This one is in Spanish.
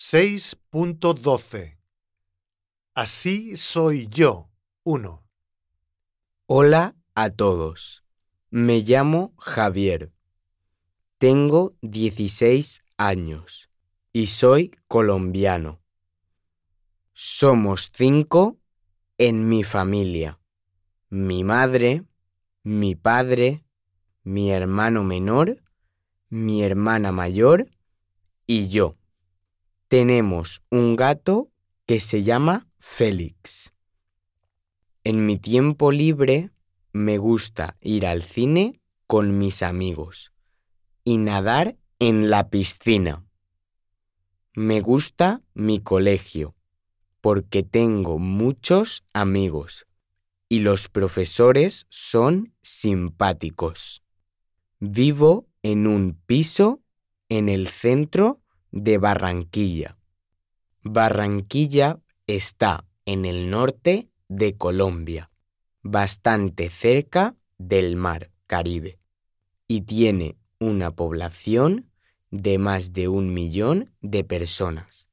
6.12 Así soy yo. 1. Hola a todos. Me llamo Javier. Tengo 16 años y soy colombiano. Somos cinco en mi familia. Mi madre, mi padre, mi hermano menor, mi hermana mayor y yo. Tenemos un gato que se llama Félix. En mi tiempo libre me gusta ir al cine con mis amigos y nadar en la piscina. Me gusta mi colegio porque tengo muchos amigos y los profesores son simpáticos. Vivo en un piso en el centro de Barranquilla. Barranquilla está en el norte de Colombia, bastante cerca del mar Caribe, y tiene una población de más de un millón de personas.